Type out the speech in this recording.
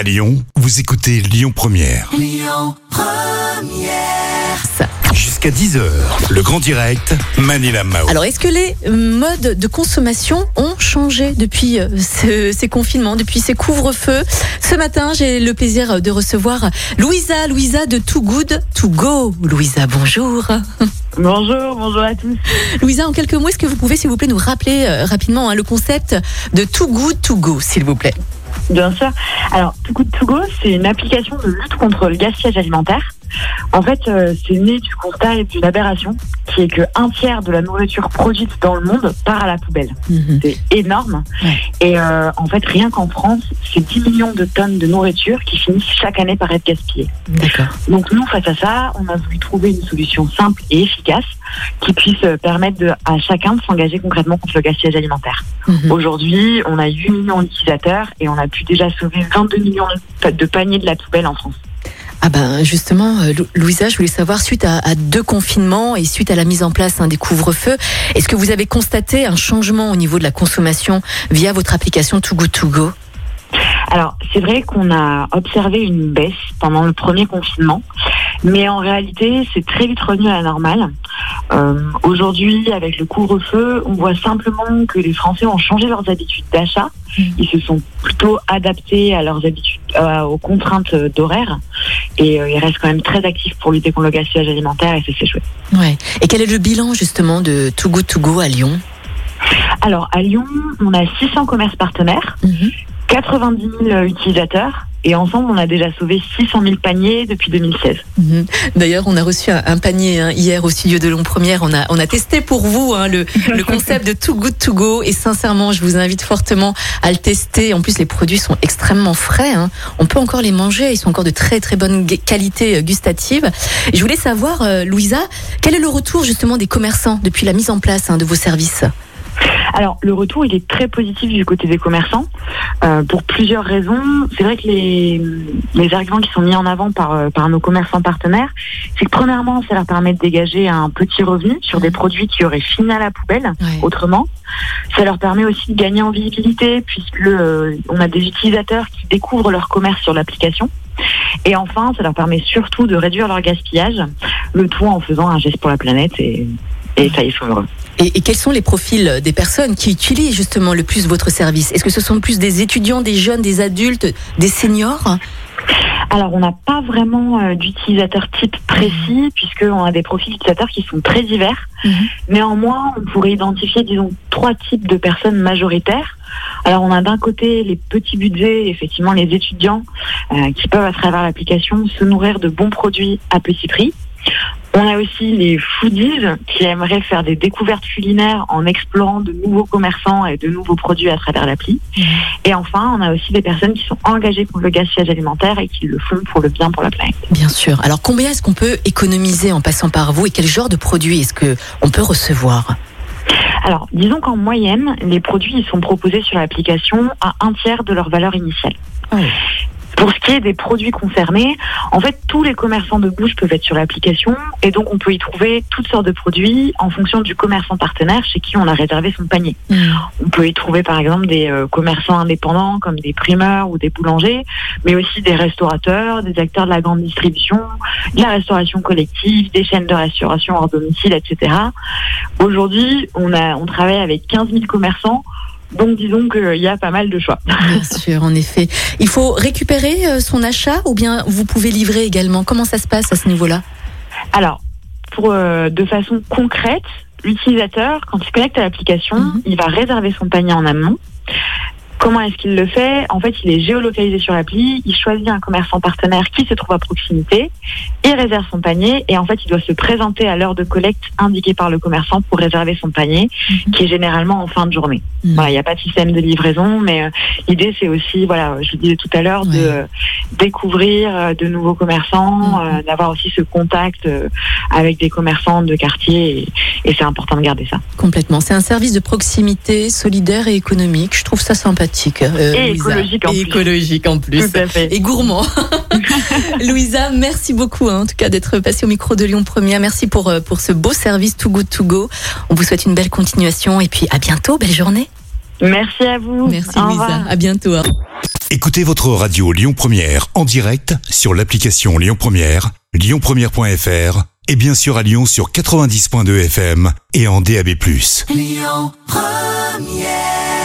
À Lyon, vous écoutez Lyon Première. Jusqu'à 10h, le grand direct, Manila Mao. Alors, est-ce que les modes de consommation ont changé depuis euh, ce- ces confinements, depuis ces couvre-feux? Ce matin, j'ai le plaisir de recevoir Louisa, Louisa de Too Good To Go. Louisa, bonjour. Bonjour, bonjour à tous. Louisa, en quelques mots, est-ce que vous pouvez, s'il vous plaît, nous rappeler euh, rapidement hein, le concept de Too Good To Go, s'il vous plaît? Bien sûr. Alors, Too c'est une application de lutte contre le gaspillage alimentaire. En fait, euh, c'est né du constat et d'une aberration, qui est que un tiers de la nourriture produite dans le monde part à la poubelle. Mhm. C'est énorme. Ouais. Et euh, en fait, rien qu'en France, c'est 10 millions de tonnes de nourriture qui finissent chaque année par être gaspillées. Donc nous, face à ça, on a voulu trouver une solution simple et efficace qui puisse euh, permettre de- à chacun de s'engager concrètement contre le gaspillage alimentaire. Mhm. Aujourd'hui, on a 8 millions d'utilisateurs et on a pu déjà sauver 22 millions de paniers de la poubelle en France. Ah ben justement, euh, Lou- Louisa, je voulais savoir, suite à, à deux confinements et suite à la mise en place hein, des couvre-feux, est-ce que vous avez constaté un changement au niveau de la consommation via votre application Too Good To Go? Alors, c'est vrai qu'on a observé une baisse pendant le premier confinement, mais en réalité, c'est très vite revenu à la normale. Euh, Aujourd'hui, avec le couvre-feu, on voit simplement que les Français ont changé leurs habitudes d'achat. Mhm. Ils se sont plutôt adaptés à leurs habitudes, euh, aux contraintes d'horaire, et euh, ils restent quand même très actifs pour lutter contre le gaspillage alimentaire, et c'est chouette. Ouais. Et quel est le bilan justement de Too Good To Go à Lyon? Alors, à Lyon, on a 600 commerces partenaires. 90 000 utilisateurs et ensemble on a déjà sauvé 600 000 paniers depuis 2016. Mhm. D'ailleurs, on a reçu un, un panier hein, hier au studio de Lyon Première. On a, on a testé pour vous hein, le, le concept de Too Good To Go et sincèrement, je vous invite fortement à le tester. En plus, les produits sont extrêmement frais. hein. On peut encore les manger. Ils sont encore de très très bonne qualité euh, gustative. Et je voulais savoir, euh, Louisa, quel est le retour justement des commerçants depuis la mise en place de vos services? Alors le retour il est très positif du côté des commerçants euh, pour plusieurs raisons. C'est vrai que les, les arguments qui sont mis en avant par, euh, par nos commerçants partenaires, c'est que premièrement ça leur permet de dégager un petit revenu sur des produits qui auraient fini à la poubelle Ouais. autrement. Ça leur permet aussi de gagner en visibilité puisque euh, on a des utilisateurs qui découvrent leur commerce sur l'application. Et enfin, ça leur permet surtout de réduire leur gaspillage, le tout en faisant un geste pour la planète et, et ça quels sont les profils des personnes qui utilisent justement le plus votre service? Est-ce que ce sont plus des étudiants, des jeunes, des adultes, des seniors? Alors, on n'a pas vraiment euh, d'utilisateur type précis, puisqu'on a des profils d'utilisateurs qui sont très divers. Mhm. Néanmoins, on pourrait identifier, disons, trois types de personnes majoritaires. Alors, on a d'un côté les petits budgets, effectivement, les étudiants euh, qui peuvent, à travers l'application, se nourrir de bons produits à petit prix. On a aussi les foodies qui aimeraient faire des découvertes culinaires en explorant de nouveaux commerçants et de nouveaux produits à travers l'appli. Et enfin, on a aussi des personnes qui sont engagées contre le gaspillage alimentaire et qui le font pour le bien pour la planète. Bien sûr. Alors combien est-ce qu'on peut économiser en passant par vous et quel genre de produits est-ce que on peut recevoir? Alors, disons qu'en moyenne, les produits ils sont proposés sur l'application à un tiers de leur valeur initiale. Oh. Pour ce qui est des produits concernés, en fait, tous les commerçants de bouche peuvent être sur l'application et donc on peut y trouver toutes sortes de produits en fonction du commerçant partenaire chez qui on a réservé son panier. On peut y trouver par exemple des euh, commerçants indépendants comme des primeurs ou des boulangers, mais aussi des restaurateurs, des acteurs de la grande distribution, de la restauration collective, des chaînes de restauration hors domicile, etc. Aujourd'hui, on, a, on travaille avec 15 000 commerçants, donc disons qu'il y a pas mal de choix. Bien sûr, en effet. Il faut récupérer euh, son achat ou bien vous pouvez livrer également? Comment ça se passe à ce niveau-là? Alors, pour, euh, de façon concrète, l'utilisateur, quand il connecte à l'application, Mhm. il va réserver son panier en amont. Comment est-ce qu'il le fait? En fait, il est géolocalisé sur l'appli, il choisit un commerçant partenaire qui se trouve à proximité, il réserve son panier et en fait, il doit se présenter à l'heure de collecte indiquée par le commerçant pour réserver son panier, Mhm. qui est généralement en fin de journée. Mhm. Voilà, il n'y a pas de système de livraison, mais euh, l'idée, c'est aussi, voilà, je le disais tout à l'heure, de euh, découvrir euh, de nouveaux commerçants, Mhm. d'avoir aussi ce contact avec des commerçants de quartier, et, et c'est important de garder ça. Complètement. C'est un service de proximité, solidaire et économique. Je trouve ça sympathique. Euh, Et Louisa. écologique en Et plus. écologique en plus. Tout à fait. Et gourmand. Louisa, merci beaucoup hein, en tout cas d'être passée au micro de Lyon Première. Merci pour, euh, pour ce beau service Too Good To Go. On vous souhaite une belle continuation et puis à bientôt. Belle journée. Merci à vous. Merci Au Louisa. revoir. À bientôt. hein. Écoutez votre radio Lyon Première en direct sur l'application Lyon Première, lyonpremière.fr et bien sûr à Lyon sur 90.2 FM et en DAB+. Lyon Première